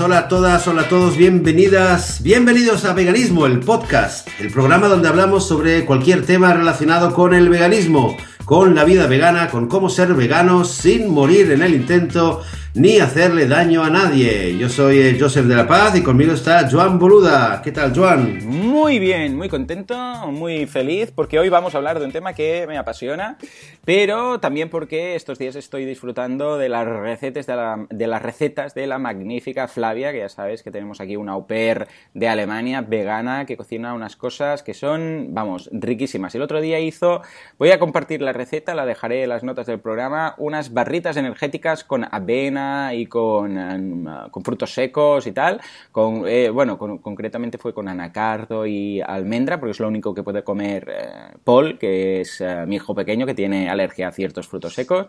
hola a todas, hola a todos, bienvenidas, bienvenidos a Veganismo, el podcast, el programa donde hablamos sobre cualquier tema relacionado con el veganismo, con la vida vegana, con cómo ser veganos sin morir en el intento ni hacerle daño a nadie. Yo soy eh, Joseph de la Paz y conmigo está Joan Boluda. ¿Qué tal, Joan? Muy bien, muy contento, muy feliz porque hoy vamos a hablar de un tema que me apasiona, pero también porque estos días estoy disfrutando de las recetas de, la, de las recetas de la magnífica Flavia, que ya sabes que tenemos aquí una au pair de Alemania vegana que cocina unas cosas que son, vamos, riquísimas. El otro día hizo, voy a compartir la receta, la dejaré en las notas del programa, unas barritas energéticas con avena y con, eh, con frutos secos y tal. Con, eh, bueno, concretamente fue con anacardo y almendra, porque es lo único que puede comer eh, Paul, que es mi hijo pequeño que tiene alergia a ciertos frutos secos.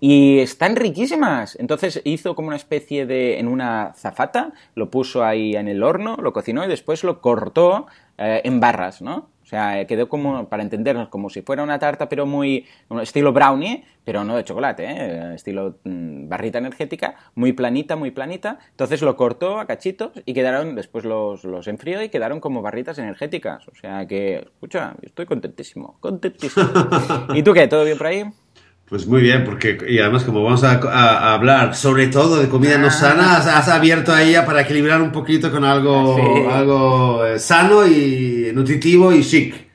Y están riquísimas. Entonces hizo como una especie de. en una zafata, lo puso ahí en el horno, lo cocinó y después lo cortó en barras, ¿no? O sea, quedó como, para entendernos, como si fuera una tarta, pero muy estilo brownie, pero no de chocolate, ¿eh? estilo mm, barrita energética, muy planita, muy planita. Entonces lo cortó a cachitos y quedaron, después los, los enfrió y quedaron como barritas energéticas. O sea que, escucha, estoy contentísimo, contentísimo. ¿Y tú qué? ¿Todo bien por ahí? Pues muy bien, porque y además como vamos a, hablar sobre todo de comida no ah. sana, has, abierto a ella para equilibrar un poquito con algo, algo eh, sano y nutritivo y chic.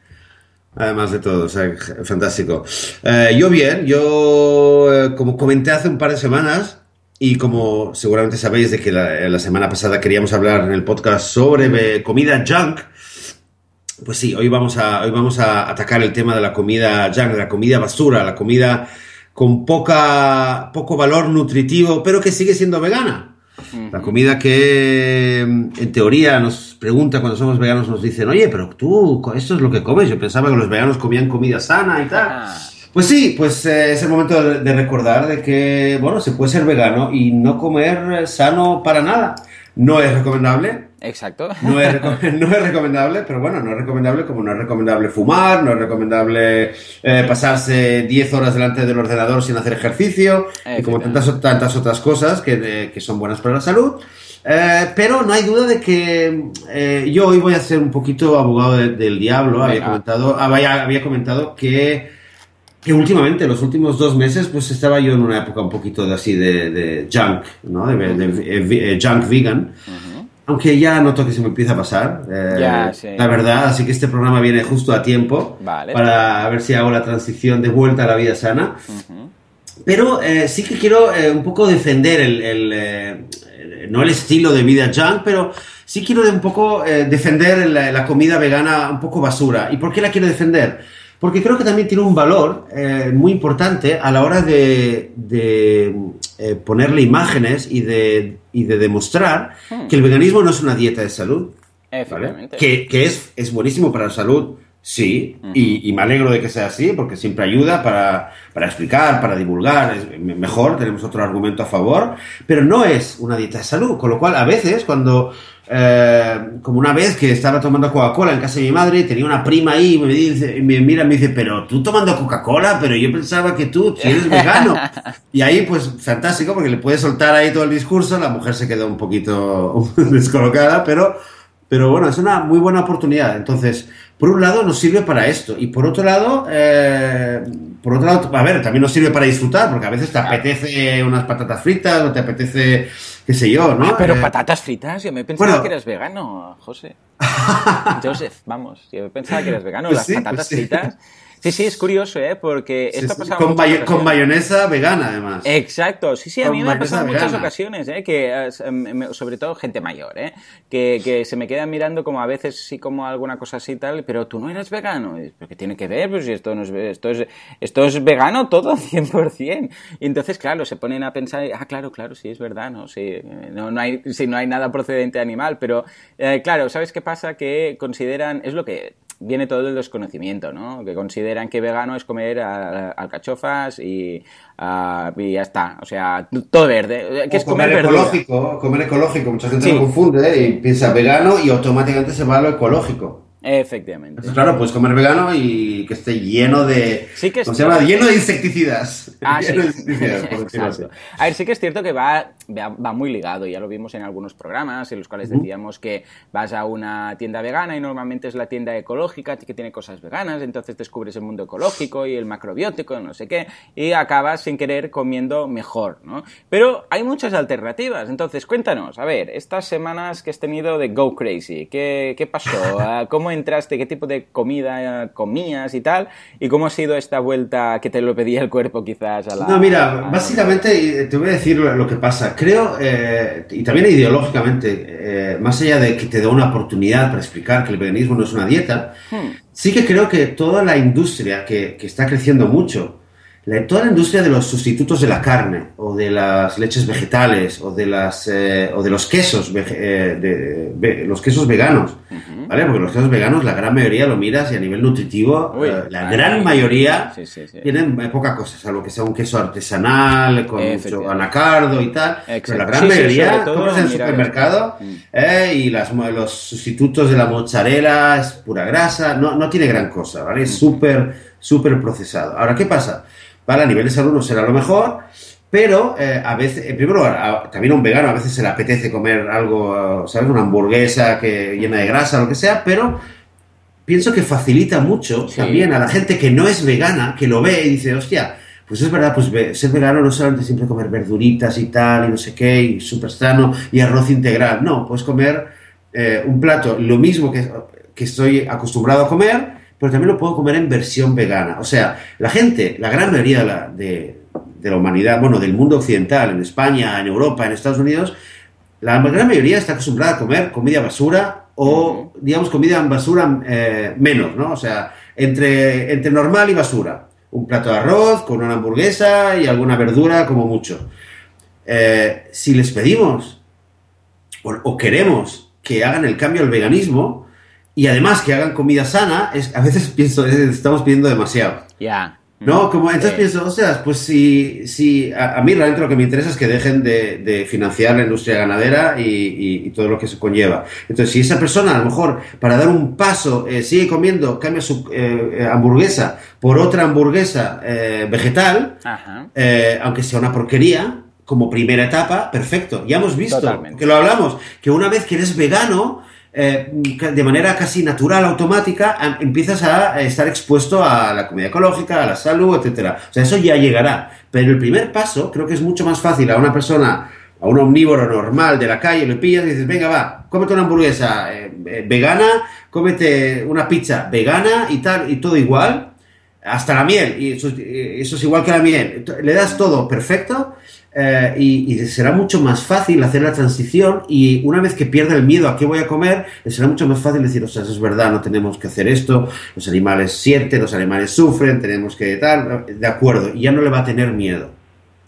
Además de todo, o sea, fantástico. Eh, yo bien, yo eh, como comenté hace un par de semanas y como seguramente sabéis de que la, la semana pasada queríamos hablar en el podcast sobre comida junk, pues sí, hoy vamos a, hoy vamos a atacar el tema de la comida junk, de la comida basura, la comida con poca, poco valor nutritivo, pero que sigue siendo vegana. La comida que en teoría nos pregunta cuando somos veganos, nos dicen, oye, pero tú, esto es lo que comes. Yo pensaba que los veganos comían comida sana y tal. Pues sí, pues eh, es el momento de, recordar de que, bueno, se puede ser vegano y no comer sano para nada. No es recomendable, Exacto. No es, no es, recomendable, pero bueno, no es recomendable como no es recomendable fumar, no es recomendable eh, pasarse 10 horas delante del ordenador sin hacer ejercicio, y como tantas, tantas otras cosas que, que son buenas para la salud. Eh, pero no hay duda de que eh, yo hoy voy a ser un poquito abogado del diablo. Había comentado, había, había comentado que, que últimamente, los últimos dos meses, pues estaba yo en una época un poquito de, así de, de junk, ¿no? De, junk vegan aunque ya noto que se me empieza a pasar, eh, la verdad, así que este programa viene justo a tiempo para ver si hago la transición de vuelta a la vida sana. Pero eh, sí que quiero eh, un poco defender el, no el estilo de vida junk, pero sí quiero un poco defender la, comida vegana un poco basura. ¿Y por qué la quiero defender? Porque creo que también tiene un valor muy importante a la hora de ponerle imágenes y de y de demostrar hmm. que el veganismo no es una dieta de salud. Que, que es, es, buenísimo para la salud, sí, y, y, me alegro de que sea así, porque siempre ayuda para, para explicar, para divulgar, es mejor, tenemos otro argumento a favor, pero no es una dieta de salud, con lo cual a veces cuando eh, como una vez que estaba tomando Coca-Cola en casa de mi madre, tenía una prima ahí y me, dice, me mira y me dice, pero tú tomando Coca-Cola, pero yo pensaba que tú, eres vegano. y ahí, pues, fantástico, porque le puedes soltar ahí todo el discurso, la mujer se quedó un poquito descolocada, pero, pero bueno, es una muy buena oportunidad. Entonces, por un lado nos sirve para esto y por otro lado, eh, por otro lado, a ver, también nos sirve para disfrutar, porque a veces te apetece unas patatas fritas o te apetece, qué sé yo, ¿no? Ah, pero eh, patatas fritas, yo me pensaba que eras vegano, José. Joseph, vamos, yo pensaba que eras vegano, pues las patatas pues fritas. Sí, sí, es curioso, ¿eh? Porque esto ha pasado con, con mayonesa vegana, además. Exacto, sí, sí, a mí me ha pasado en muchas ocasiones, ¿eh? Que, em, sobre todo gente mayor, ¿eh? Que, que, se me quedan mirando como a veces sí como alguna cosa así y tal, pero tú no eres vegano. ¿Pero qué tiene que ver? Pues si esto, no es, esto, es, esto es vegano todo, 100%. Y entonces, claro, se ponen a pensar, ah, claro, claro, sí, es verdad, ¿no? Sí, no, no, hay, sí, no hay nada procedente animal, pero, eh, claro, ¿sabes qué pasa? Que consideran, es lo que viene todo el desconocimiento, ¿no? Que consideran que vegano es comer alcachofas y, y ya está. O sea, todo verde. Que es comer, ecológico. Comer ecológico. Mucha gente lo confunde y piensa vegano y automáticamente se va a lo ecológico. Efectivamente. Entonces, claro, puedes comer vegano y que esté lleno de. Sí que ¿Cómo se llama? Lleno de insecticidas. Ah, sí. Lleno de insecticidas, por. A ver, sí que es cierto que va, va, muy ligado, ya lo vimos en algunos programas en los cuales decíamos que vas a una tienda vegana y normalmente es la tienda ecológica que tiene cosas veganas, entonces descubres el mundo ecológico y el macrobiótico, no sé qué, y acabas sin querer comiendo mejor, ¿no? Pero hay muchas alternativas, entonces cuéntanos, a ver, estas semanas que has tenido de Go Crazy, ¿qué, qué pasó? ¿Cómo entraste? ¿Qué tipo de comida comías y tal? ¿Y cómo ha sido esta vuelta que te lo pedía el cuerpo quizás a la... No, mira, básicamente eh, te voy a decir lo lo que pasa. Creo, eh, y también ideológicamente, eh, más allá de que te da una oportunidad para explicar que el veganismo no es una dieta, Hmm. sí que creo que toda la industria que, que está creciendo mucho, la- toda la industria de los sustitutos de la carne, o de las leches vegetales, o de, las, eh, o de los quesos, eh, de, ve- los quesos veganos, Ujú. ¿vale? Porque los quesos veganos, la gran mayoría lo miras y a nivel nutritivo, Uy, eh, la ay, gran mayoría sí, sí, sí. tienen poca cosa, salvo que sea un queso artesanal, con mucho anacardo y tal. Pero la gran mayoría, compras en el supermercado mm. y las, los sustitutos de la mozzarella es pura grasa, no, no tiene gran cosa, ¿vale? Es súper, súper procesado. Ahora, ¿qué pasa? Vale, a nivel de salud no será lo mejor, pero eh, a veces, en primer lugar, a- también a un vegano a veces se le apetece comer algo, ¿sabes? Una hamburguesa que llena de grasa, lo que sea, pero pienso que facilita mucho Sí. también a la gente que no es vegana, que lo ve y dice, hostia, pues es verdad, pues ser vegano no solamente siempre comer verduritas y tal, y no sé qué, y súper sano, y arroz integral. No, puedes comer eh, un plato, lo mismo que, que estoy acostumbrado a comer, pero también lo puedo comer en versión vegana. O sea, la gente, la gran mayoría de la, de, de la humanidad, bueno, del mundo occidental, en España, en Europa, en Estados Unidos, la gran mayoría está acostumbrada a comer comida basura o, digamos, comida en basura eh, menos, ¿no? O sea, entre, entre normal y basura. Un plato de arroz con una hamburguesa y alguna verdura como mucho. Eh, si les pedimos o, o queremos que hagan el cambio al veganismo y además que hagan comida sana, es, a veces pienso, eh, estamos pidiendo demasiado. Ya. No, como entonces Sí. pienso, o sea, pues si, si a, a mí realmente lo que me interesa es que dejen de, de financiar la industria ganadera y, y- y todo lo que se conlleva. Entonces, si esa persona a lo mejor para dar un paso eh, sigue comiendo, cambia su eh, eh, hamburguesa por otra hamburguesa eh, vegetal, Ajá. eh, aunque sea una porquería, como primera etapa, perfecto. Ya hemos visto, Totalmente. que lo hablamos, que una vez que eres vegano, eh, de manera casi natural, automática, empiezas a estar expuesto a la comida ecológica, a la salud, etcétera. O sea, eso ya llegará. Pero el primer paso creo que es mucho más fácil a una persona, a un omnívoro normal de la calle, le pillas y dices, venga, va, cómete una hamburguesa eh, eh, vegana, cómete una pizza vegana y tal, y todo igual hasta la miel, y eso es igual que la miel. Le das todo perfecto eh, y, y será mucho más fácil hacer la transición y una vez que pierda el miedo a qué voy a comer, será mucho más fácil decir, o sea, eso es verdad, no tenemos que hacer esto, los animales sienten, los animales sufren, tenemos que tal, de acuerdo, y ya no le va a tener miedo.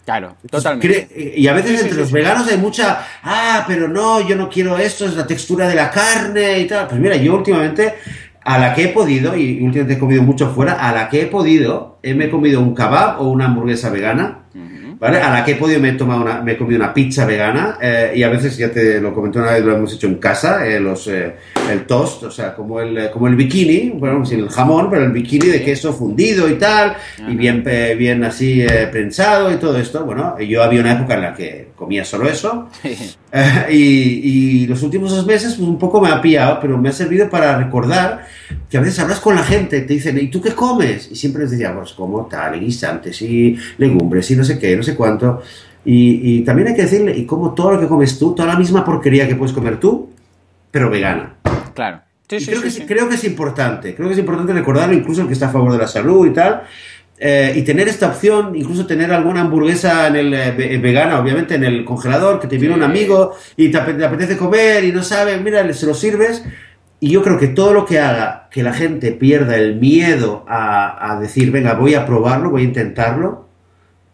Claro, totalmente. Y a veces Sí, sí, entre los sí. veganos hay mucha, ah, pero no, yo no quiero esto, es la textura de la carne y tal. Pues mira, yo últimamente, a la que he podido, y últimamente he comido mucho fuera, a la que he podido, eh, me he comido un kebab o una hamburguesa vegana. ¿Vale? A la que he podido me he, tomado una, me he comido una pizza vegana eh, y a veces, ya te lo comenté una vez, lo hemos hecho en casa, eh, los, eh, el toast, o sea, como el, como el bikini, bueno, sin el jamón, pero el bikini de queso fundido y tal, y bien, bien así prensado y todo esto. Bueno, yo había una época en la que comía solo eso. Eh, y, y los últimos dos meses pues, un poco me ha pillado, pero me ha servido para recordar que a veces hablas con la gente, te dicen, ¿y tú qué comes? Y siempre les decía, pues como tal, y guisantes y legumbres y no sé qué, no sé cuánto. Y, y también hay que decirle, y como todo lo que comes tú, toda la misma porquería que puedes comer tú, pero vegana. Claro. Sí, Y sí, creo, sí, que, creo que es importante, creo que es importante recordarlo, incluso el que está a favor de la salud y tal, eh, y tener esta opción, incluso tener alguna hamburguesa en el eh, ve- vegana, obviamente en el congelador, que te viene Sí. un amigo y te, te apetece comer y no sabe, mira, se lo sirves. Y yo creo que todo lo que haga que la gente pierda el miedo a, a decir, venga, voy a probarlo, voy a intentarlo,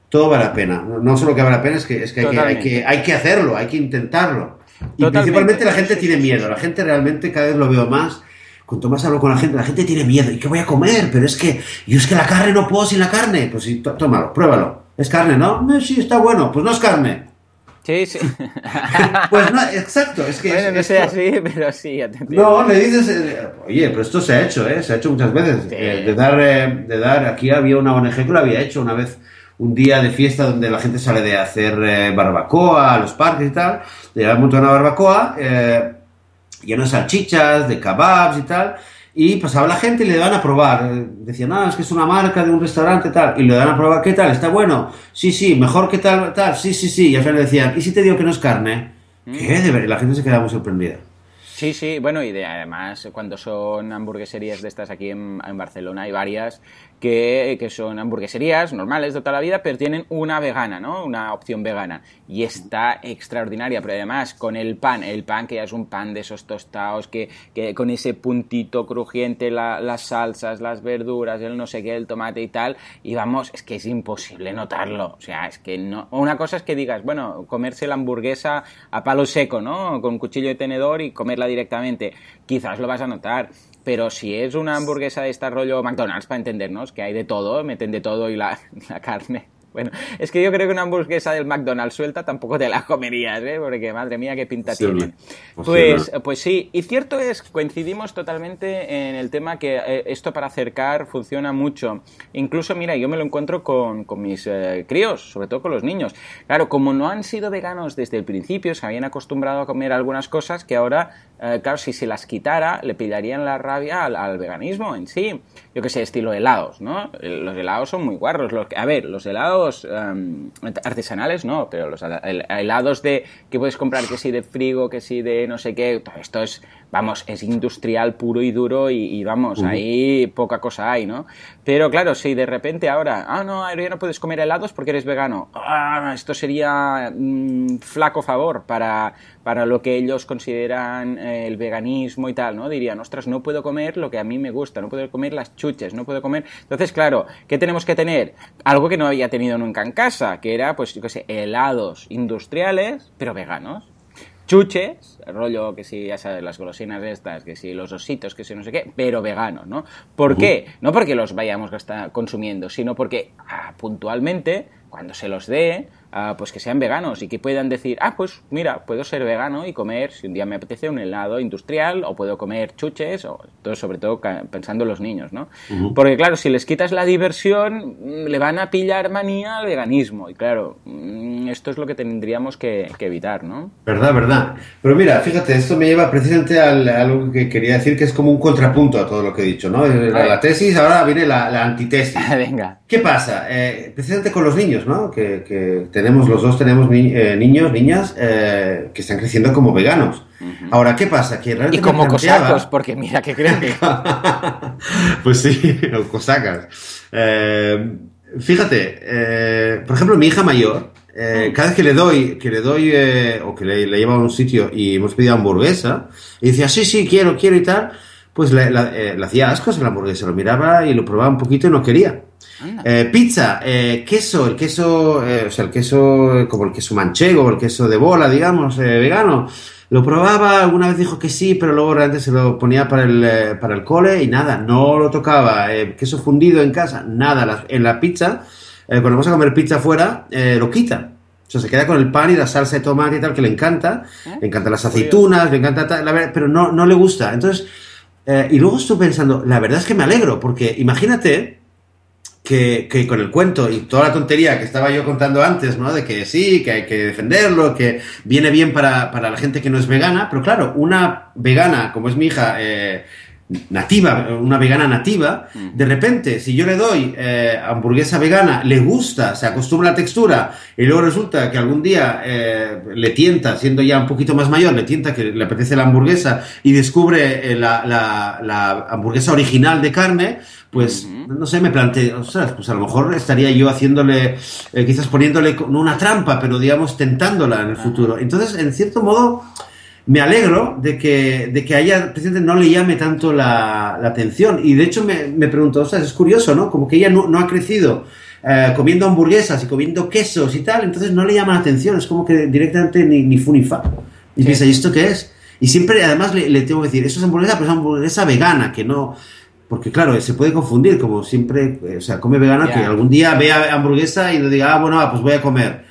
todo vale la pena. No, solo que vale la pena, es que, es que, hay, que, hay, que, hay que hacerlo, hay que intentarlo. Y Totalmente. principalmente la gente tiene miedo, la gente realmente cada vez lo veo más. Cuanto más hablo con la gente, la gente tiene miedo. ¿Y qué voy a comer? Pero es que yo es que la carne no puedo sin la carne. Pues sí, tó- tómalo, pruébalo. ¿Es carne, no? "Eh, Sí, está bueno. Pues no es carne. Sí, sí. pues no, exacto, es que... Bueno, es, no sé así, pero sí, ya te No, le dices, eh, oye, pero esto se ha hecho, ¿eh? Se ha hecho muchas veces. Sí. Eh, de, dar, eh, de dar, aquí había una ONG que lo había hecho una vez, un día de fiesta donde la gente sale de hacer eh, barbacoa a los parques y tal, de llevar un montón de barbacoa, eh, lleno de salchichas, de kebabs y tal, y pasaba la gente y le daban a probar. Decían, no, es que es una marca de un restaurante tal, y le dan a probar, ¿qué tal? ¿Está bueno? Sí, sí, mejor que tal, tal, sí, sí, sí. Y al final decían, ¿y si te digo que no es carne? ¿Qué? De ver- y la gente se quedaba muy sorprendida. Sí, sí, bueno, y de, además cuando son hamburgueserías de estas aquí en, en Barcelona hay varias que, son hamburgueserías normales de toda la vida, pero tienen una vegana, ¿no? Una opción vegana. Y está extraordinaria, pero además con el pan, el pan que ya es un pan de esos tostados, que, con ese puntito crujiente, la- las salsas, las verduras, el no sé qué, el tomate y tal, y vamos, es que es imposible notarlo. O sea, es que no. Una cosa es que digas, bueno, comerse la hamburguesa a palo seco, ¿no? Con cuchillo y tenedor y comerla directamente. Quizás lo vas a notar. Pero si es una hamburguesa de este rollo McDonald's, para entendernos, que hay de todo, meten de todo y la, la carne. Bueno, es que yo creo que una hamburguesa del McDonald's suelta tampoco te la comerías, ¿eh? Porque madre mía, qué pinta. Posible. Pues, pues sí, y cierto es, coincidimos totalmente en el tema que eh, esto para acercar funciona mucho. Incluso, mira, yo me lo encuentro con, con mis eh, críos, sobre todo con los niños. Claro, como no han sido veganos desde el principio, se habían acostumbrado a comer algunas cosas que ahora, eh, claro, si se las quitara, le pillarían la rabia al, al veganismo en sí. Yo que sé, estilo helados, ¿no? Los helados son muy guarros. Los que- a ver, los helados em, artesanales no, pero los hela- el- helados de que puedes comprar que sí de frigo, que sí de no sé qué, todo esto es, vamos, es industrial puro y duro y, y vamos, ahí poca cosa hay, ¿no? Pero claro, si de repente ahora, ah, no, ahora ya no puedes comer helados porque eres vegano, ah, esto sería mm, flaco favor para, para lo que ellos consideran eh, el veganismo y tal, ¿no? Dirían, ostras, no puedo comer lo que a mí me gusta, no puedo comer las chuches, no puedo comer... Entonces, claro, ¿qué tenemos que tener? Algo que no había tenido nunca en casa, que era, pues, yo qué sé, helados industriales, pero veganos. Chuches, rollo que si, ya sabes, las golosinas estas, que si los ositos, que si no sé qué, pero veganos, ¿no? ¿Por qué? No porque los vayamos consumiendo, sino porque ah, puntualmente, cuando se los dé, ah, pues que sean veganos y que puedan decir, ah, pues mira, puedo ser vegano y comer, si un día me apetece, un helado industrial, o puedo comer chuches, o todo, sobre todo pensando en los niños, ¿no? Porque claro, si les quitas la diversión, mm, le van a pillar manía al veganismo, y claro, mm, esto es lo que tendríamos que, que evitar, ¿no? Verdad, verdad. Pero mira, fíjate, esto me lleva precisamente al- a algo que quería decir, que es como un contrapunto a todo lo que he dicho, ¿no? La tesis, ahora viene la, la antitesis. Venga. ¿Qué pasa? Eh, precisamente con los niños, ¿no? Que, que tenemos, los dos tenemos ni- eh, niños, niñas, eh, que están creciendo como veganos. Ahora, ¿qué pasa? Que realmente Y como planteaba- cosacos, porque mira que creen que... pues sí, o cosacas. Eh, fíjate, eh, por ejemplo, mi hija mayor, eh, cada vez que le doy, que le doy, eh, o que le, le llevo a un sitio y hemos pedido hamburguesa, y decía, sí, sí, quiero, quiero y tal, pues le, la- eh, le hacía ascos a la hamburguesa, lo miraba y lo probaba un poquito y no quería. Eh, pizza, eh, queso, el queso, eh, o sea, el queso eh, como el queso manchego, el queso de bola, digamos, eh, vegano. Lo probaba, alguna vez dijo que sí, pero luego realmente se lo ponía para el, eh, para el cole y nada, no lo tocaba. Eh, queso fundido en casa, nada. La- en la pizza, eh, cuando vamos a comer pizza fuera, eh, lo quita. O sea, se queda con el pan y la salsa de tomate y tal, que le encanta. ¿Eh? Le encantan las aceitunas, le encanta tal, la verdad, pero no, no le gusta. Entonces, eh, y luego estoy pensando, la verdad es que me alegro, porque imagínate que, que con el cuento y toda la tontería que estaba yo contando antes, ¿no? De que sí, que hay que defenderlo, que viene bien para, para la gente que no es vegana, pero claro, una vegana, como es mi hija, eh, nativa, una vegana nativa, de repente, si yo le doy eh, hamburguesa vegana, le gusta, se acostumbra a la textura, y luego resulta que algún día eh, le tienta, siendo ya un poquito más mayor, le tienta que le apetece la hamburguesa y descubre eh, la, la- la hamburguesa original de carne, pues no sé, me planteo, ostras, pues a lo mejor estaría yo haciéndole, quizás poniéndole una trampa, pero digamos tentándola en el futuro. Entonces, en cierto modo, me alegro de que, de que a ella precisamente no le llame tanto la, la atención. Y de hecho me, me pregunto, ostras, es curioso, ¿no? Como que ella no, no ha crecido eh, comiendo hamburguesas y comiendo quesos y tal, entonces no le llama la atención, es como que directamente ni, ni fu ni fa. Y Sí. piensa, ¿y esto qué es? Y siempre, además, le, le tengo que decir, eso es hamburguesa, pero es hamburguesa vegana, que no... Porque claro, se puede confundir, como siempre, eh, o sea, come vegana, que algún día vea hamburguesa y le diga, ah, bueno, ah, pues voy a comer.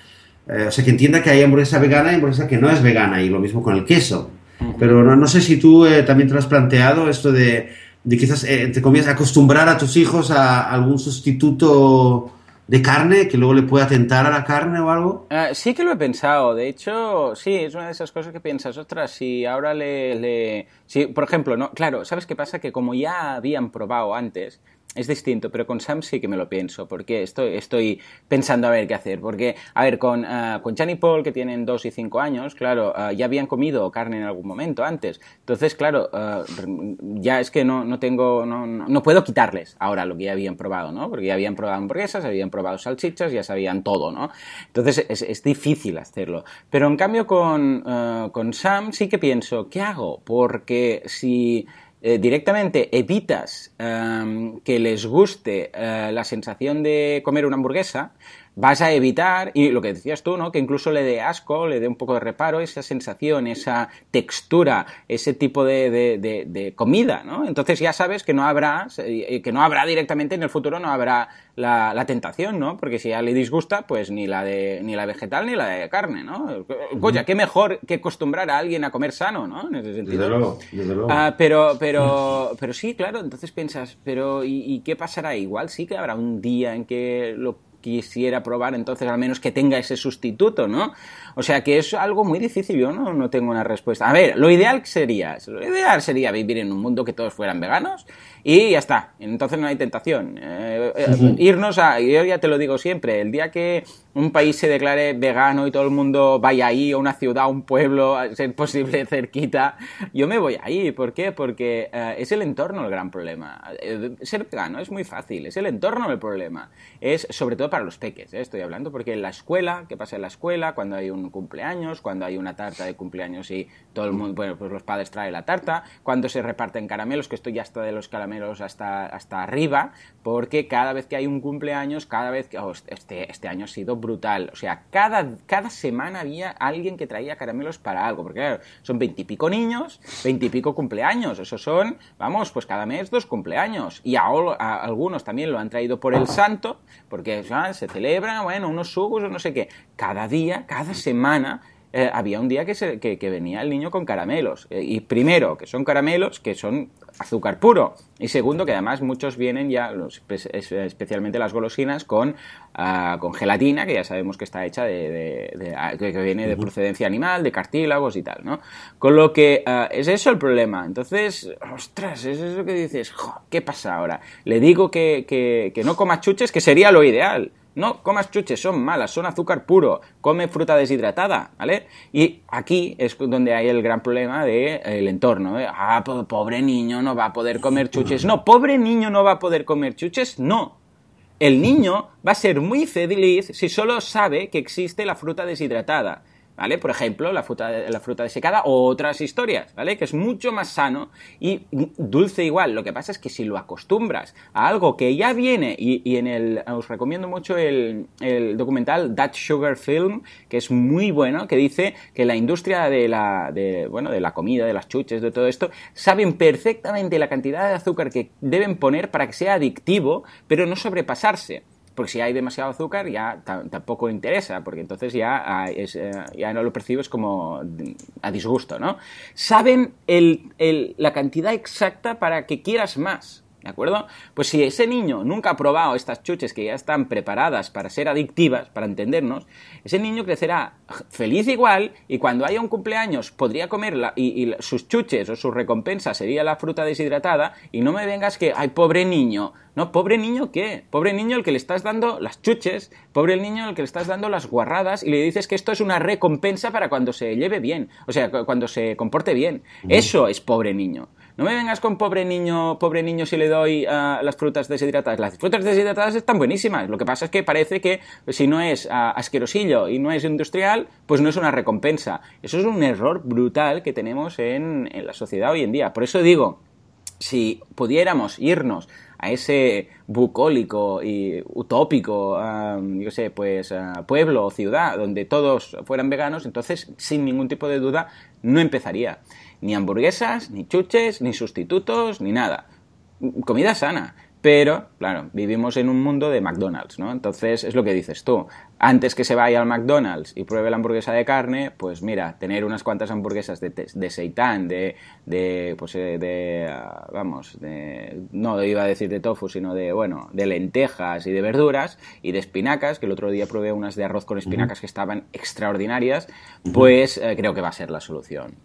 Eh, o sea, que entienda que hay hamburguesa vegana y hamburguesa que no es vegana, y lo mismo con el queso. Pero no, no, sé si tú eh, también te lo has planteado, esto de, de quizás, eh, te comías acostumbrar a tus hijos a algún sustituto de carne que luego le pueda tentar a la carne o algo? Uh, sí que lo he pensado. De hecho, sí, es una de esas cosas que piensas, ostras, si ahora le... le... Si, por ejemplo, no, claro, ¿sabes qué pasa? Que como ya habían probado antes, es distinto, pero con Sam sí que me lo pienso, porque estoy, estoy pensando a ver qué hacer. Porque, a ver, con, uh, con Chan y Paul, que tienen 2 y 5 años, claro, uh, ya habían comido carne en algún momento antes. Entonces, claro, uh, ya es que no, no tengo, no, no, puedo quitarles ahora lo que ya habían probado, ¿no? Porque ya habían probado hamburguesas, habían probado salchichas, ya sabían todo, ¿no? Entonces, es, es difícil hacerlo. Pero en cambio, con, con Sam sí que pienso, ¿qué hago? Porque si eh, directamente evitas eh, que les guste eh, la sensación de comer una hamburguesa, vas a evitar, y lo que decías tú, ¿no? Que incluso le dé asco, le dé un poco de reparo, esa sensación, esa textura, ese tipo de, de, de, comida, ¿no? Entonces ya sabes que no habrá, que no habrá directamente en el futuro, no habrá la, la, tentación, ¿no? Porque si ya le disgusta, pues ni la de, ni la vegetal ni la de carne, ¿no? Coña, qué mejor que acostumbrar a alguien a comer sano, ¿no? En ese sentido. Desde luego, desde luego. Ah, pero, pero, pero sí, claro, entonces piensas, pero ¿y, ¿y qué pasará? Igual sí que habrá un día en que lo quisiera probar entonces al menos que tenga ese sustituto, ¿no? O sea que es algo muy difícil, yo no, no tengo una respuesta. A ver, lo ideal sería, lo ideal sería vivir en un mundo que todos fueran veganos y ya está, entonces no hay tentación. Eh, eh, irnos a, yo ya te lo digo siempre, el día que un país se declare vegano y todo el mundo vaya ahí, a una ciudad, a un pueblo, a ser posible cerquita, yo me voy ahí. ¿Por qué? Porque eh, es el entorno el gran problema. Eh, ser vegano es muy fácil, es el entorno el problema. Es sobre todo para los peques, ¿eh? estoy hablando, porque en la escuela, ¿qué pasa en la escuela? Cuando hay un cumpleaños, cuando hay una tarta de cumpleaños y todo el mundo, bueno, pues los padres traen la tarta, cuando se reparten caramelos, que esto ya está de los caramelos hasta, hasta arriba, porque cada vez que hay un cumpleaños, cada vez que, oh, este, este año ha sido brutal. O sea, cada, cada semana había alguien que traía caramelos para algo, porque claro, son veintipico niños, veintipico cumpleaños, esos son, vamos, pues cada mes dos cumpleaños. Y a, a, algunos también lo han traído por el santo, porque ¿sabes? se celebra, bueno, unos sugos o no sé qué. Cada día, cada semana eh, había un día que, se, que, que, venía el niño con caramelos. Eh, y primero, que son caramelos que son azúcar puro. Y segundo, que además muchos vienen ya, los, especialmente las golosinas, con, uh, con gelatina, que ya sabemos que está hecha de, de, de que viene de procedencia animal, de cartílagos y tal, ¿no? Con lo que uh, es eso el problema. Entonces, ostras, es eso que dices, ¿qué pasa ahora? Le digo que, que, que no coma chuches, que sería lo ideal no comas chuches, son malas, son azúcar puro, come fruta deshidratada, ¿vale? Y aquí es donde hay el gran problema del de, entorno. ¿eh? Ah, pobre niño no va a poder comer chuches. No, pobre niño no va a poder comer chuches, no. El niño va a ser muy feliz si solo sabe que existe la fruta deshidratada. ¿Vale? Por ejemplo, la fruta, la fruta desecada o otras historias, ¿vale? Que es mucho más sano y dulce igual. Lo que pasa es que si lo acostumbras a algo que ya viene, y, y en el, os recomiendo mucho el, el, documental That Sugar Film, que es muy bueno, que dice que la industria de la, de, bueno, de la comida, de las chuches, de todo esto, saben perfectamente la cantidad de azúcar que deben poner para que sea adictivo, pero no sobrepasarse porque si hay demasiado azúcar ya tampoco interesa, porque entonces ya, ah, eh, ya no lo percibes como a disgusto, ¿no? Saben el, el, la cantidad exacta para que quieras más. ¿De acuerdo? Pues si ese niño nunca ha probado estas chuches que ya están preparadas para ser adictivas, para entendernos, ese niño crecerá feliz igual y cuando haya un cumpleaños podría comerla y, y sus chuches o su recompensa sería la fruta deshidratada y no me vengas que, ay, pobre niño. No, pobre niño, ¿qué? Pobre niño el que le estás dando las chuches, pobre el niño el que le estás dando las guarradas y le dices que esto es una recompensa para cuando se lleve bien, o sea, cuando se comporte bien. Eso es pobre niño. No me vengas con pobre niño, pobre niño si le doy uh, las frutas deshidratadas. Las frutas deshidratadas están buenísimas. Lo que pasa es que parece que si no es uh, asquerosillo y no es industrial, pues no es una recompensa. Eso es un error brutal que tenemos en, en la sociedad hoy en día. Por eso digo, si pudiéramos irnos a ese bucólico y utópico, um, yo sé, pues pueblo o ciudad donde todos fueran veganos, entonces sin ningún tipo de duda no empezaría. Ni hamburguesas, ni chuches, ni sustitutos, ni nada. Comida sana. pero, claro, vivimos en un mundo de McDonald's, ¿no? Entonces, es lo que dices tú. Antes que se vaya al McDonald's y pruebe la hamburguesa de carne, pues mira, tener unas cuantas hamburguesas de, de seitán, de, de, pues, eh, de, ah, vamos, de, no iba a decir de tofu, sino de, bueno, de lentejas y de verduras y de espinacas, que el otro día probé unas de arroz con espinacas que estaban extraordinarias, pues eh, creo que va a ser la solución.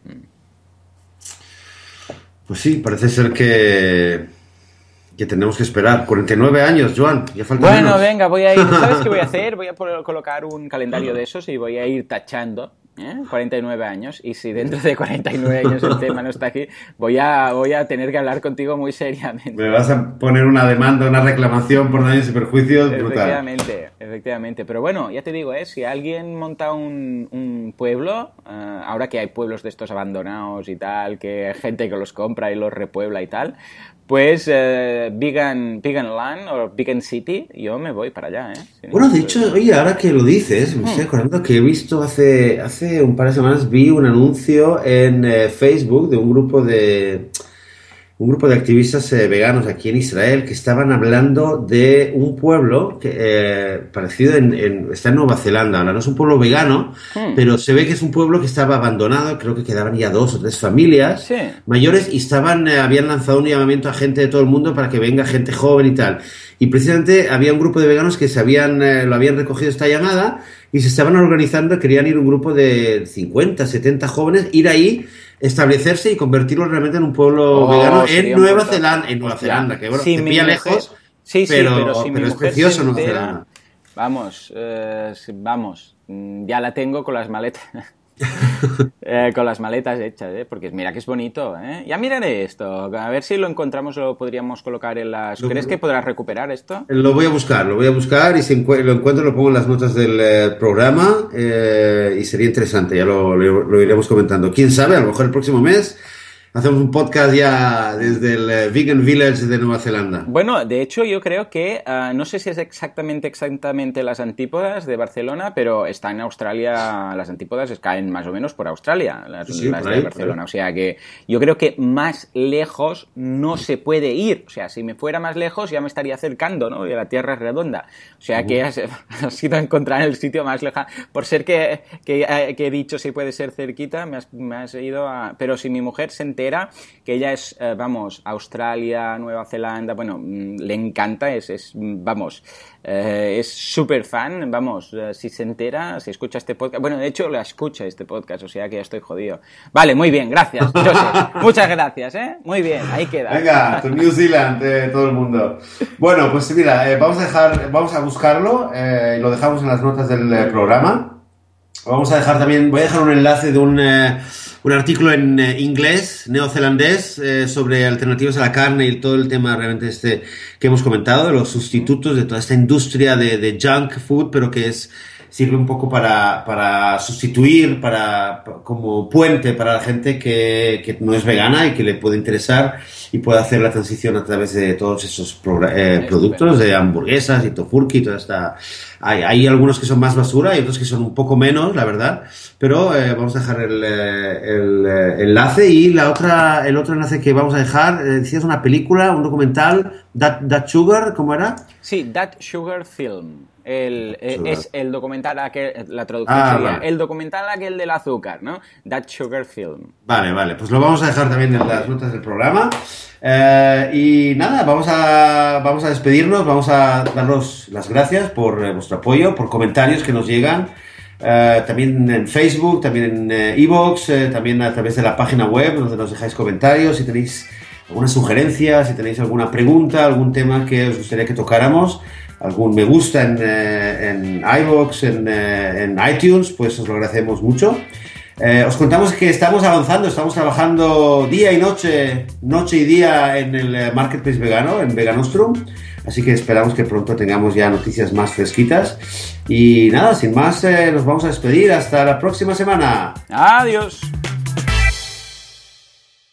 Pues sí, parece ser que que tenemos que esperar. 49 años, Joan, ya falta Bueno, venga, voy a ir. ¿Sabes qué voy a hacer? Voy a colocar un calendario de esos y voy a ir tachando. ¿Eh? 49 años. Y si dentro de 49 años el tema no está aquí, voy a, voy a tener que hablar contigo muy seriamente. Me vas a poner una demanda, una reclamación por daños y perjuicios brutal. Efectivamente, efectivamente. Pero bueno, ya te digo, ¿eh? si alguien monta un, un pueblo, eh, ahora que hay pueblos de estos abandonados y tal, que hay gente que los compra y los repuebla y tal, pues eh, Vegan, Land o Vegan City, yo me voy para allá. ¿eh? bueno, de hecho, oye, ahora que lo dices, me estoy hmm. acordando que he visto hace, hace un par de semanas, vi un anuncio en eh, Facebook de un grupo de un grupo de activistas eh, veganos aquí en Israel que estaban hablando de un pueblo que, eh, parecido en, está en Nueva Zelanda. Ahora no es un pueblo vegano, hmm. pero se ve que es un pueblo que estaba abandonado. Creo que quedaban ya dos o tres familias mayores y estaban eh, habían lanzado un llamamiento a gente de todo el mundo para que venga gente joven y tal. Y precisamente había un grupo de veganos que se habían, lo habían recogido esta llamada y se estaban organizando. Querían ir un grupo de 50, 70 jóvenes, ir ahí establecerse y convertirlo realmente en un pueblo oh, vegano en Nueva Zelanda, en Nueva Zelanda, que bueno, te pilla lejos, sí, sí, pero, es precioso Nueva Zelanda. Vamos, eh, vamos, mm, ya la tengo con las maletas. Eh, con las maletas hechas, ¿eh? porque mira que es bonito. ¿eh? Ya miraré esto, a ver si lo encontramos o lo podríamos colocar en las... ¿Crees que podrás recuperar esto? Lo voy a buscar, lo voy a buscar y si lo encuentro lo pongo en las notas del eh, programa y sería interesante, ya lo, lo iremos comentando. ¿Quién sabe? A lo mejor el próximo mes hacemos un podcast ya desde el eh, Vegan Village de Nueva Zelanda. Bueno, de hecho yo creo que, ah, no sé si es exactamente, exactamente las antípodas de Barcelona, pero está en Australia, las antípodas caen más o menos por Australia, las, de Barcelona. O sea que yo creo que más lejos no se puede ir. O sea, si me fuera más lejos ya me estaría acercando, ¿no? Y la Tierra es redonda. O sea que has, ido a encontrar el sitio más lejano. Por ser que, que, eh, he dicho si puede ser cerquita, me has, me has ido a... Pero si mi mujer se entera que ella es, eh, vamos, Australia, Nueva Zelanda, bueno, mm, le encanta, es, es vamos, eh, es súper fan, vamos, eh, si se entera, si escucha este podcast, bueno, de hecho la escucha este podcast, o sea que ya estoy jodido. Vale, muy bien, gracias, muchas gracias, ¿eh? Muy bien, ahí queda. Venga, tu New Zealand, todo el mundo. Bueno, pues mira, vamos a dejar, vamos a buscarlo, lo dejamos en las notas del programa. Vamos a dejar también, voy a dejar un enlace de un un artículo en eh, inglés, neozelandés, eh, sobre alternativas a la carne y todo el tema realmente este que hemos comentado, de los sustitutos de toda esta industria de, de junk food, pero que es sirve un poco para, para sustituir, para, como puente para la gente que, que, no es vegana y que le puede interesar y puede hacer la transición a través de todos esos eh, productos de hamburguesas y tofurki y toda esta... Hay, hay, algunos que son más basura y otros que son un poco menos, la verdad, pero eh, vamos a dejar el, eh, el, enlace y la otra, el otro enlace que vamos a dejar, decías una película, un documental, That, That Sugar, ¿cómo era? Sí, That Sugar Film. El, eh, es el documental aquel, la traducción ah, sería el documental aquel del azúcar, ¿no? That Sugar Film. Vale, vale, pues lo vamos a dejar también en las notas del programa. Eh, y nada, vamos a, vamos a despedirnos, vamos a daros las gracias por eh, vuestro apoyo, por comentarios que nos llegan. también en Facebook, también en Evox, también a través de la página web donde nos dejáis comentarios. Si tenéis alguna sugerencia, si tenéis alguna pregunta, algún tema que os gustaría que tocáramos, algún me gusta en, eh, en iVoox, en, eh, en, iTunes, pues os lo agradecemos mucho. Eh, os contamos que estamos avanzando, estamos trabajando día y noche, noche y día en el Marketplace vegano, en Veganostrum. Así que esperamos que pronto tengamos ya noticias más fresquitas. Y nada, sin más, nos vamos a despedir. Hasta la próxima semana. Adiós.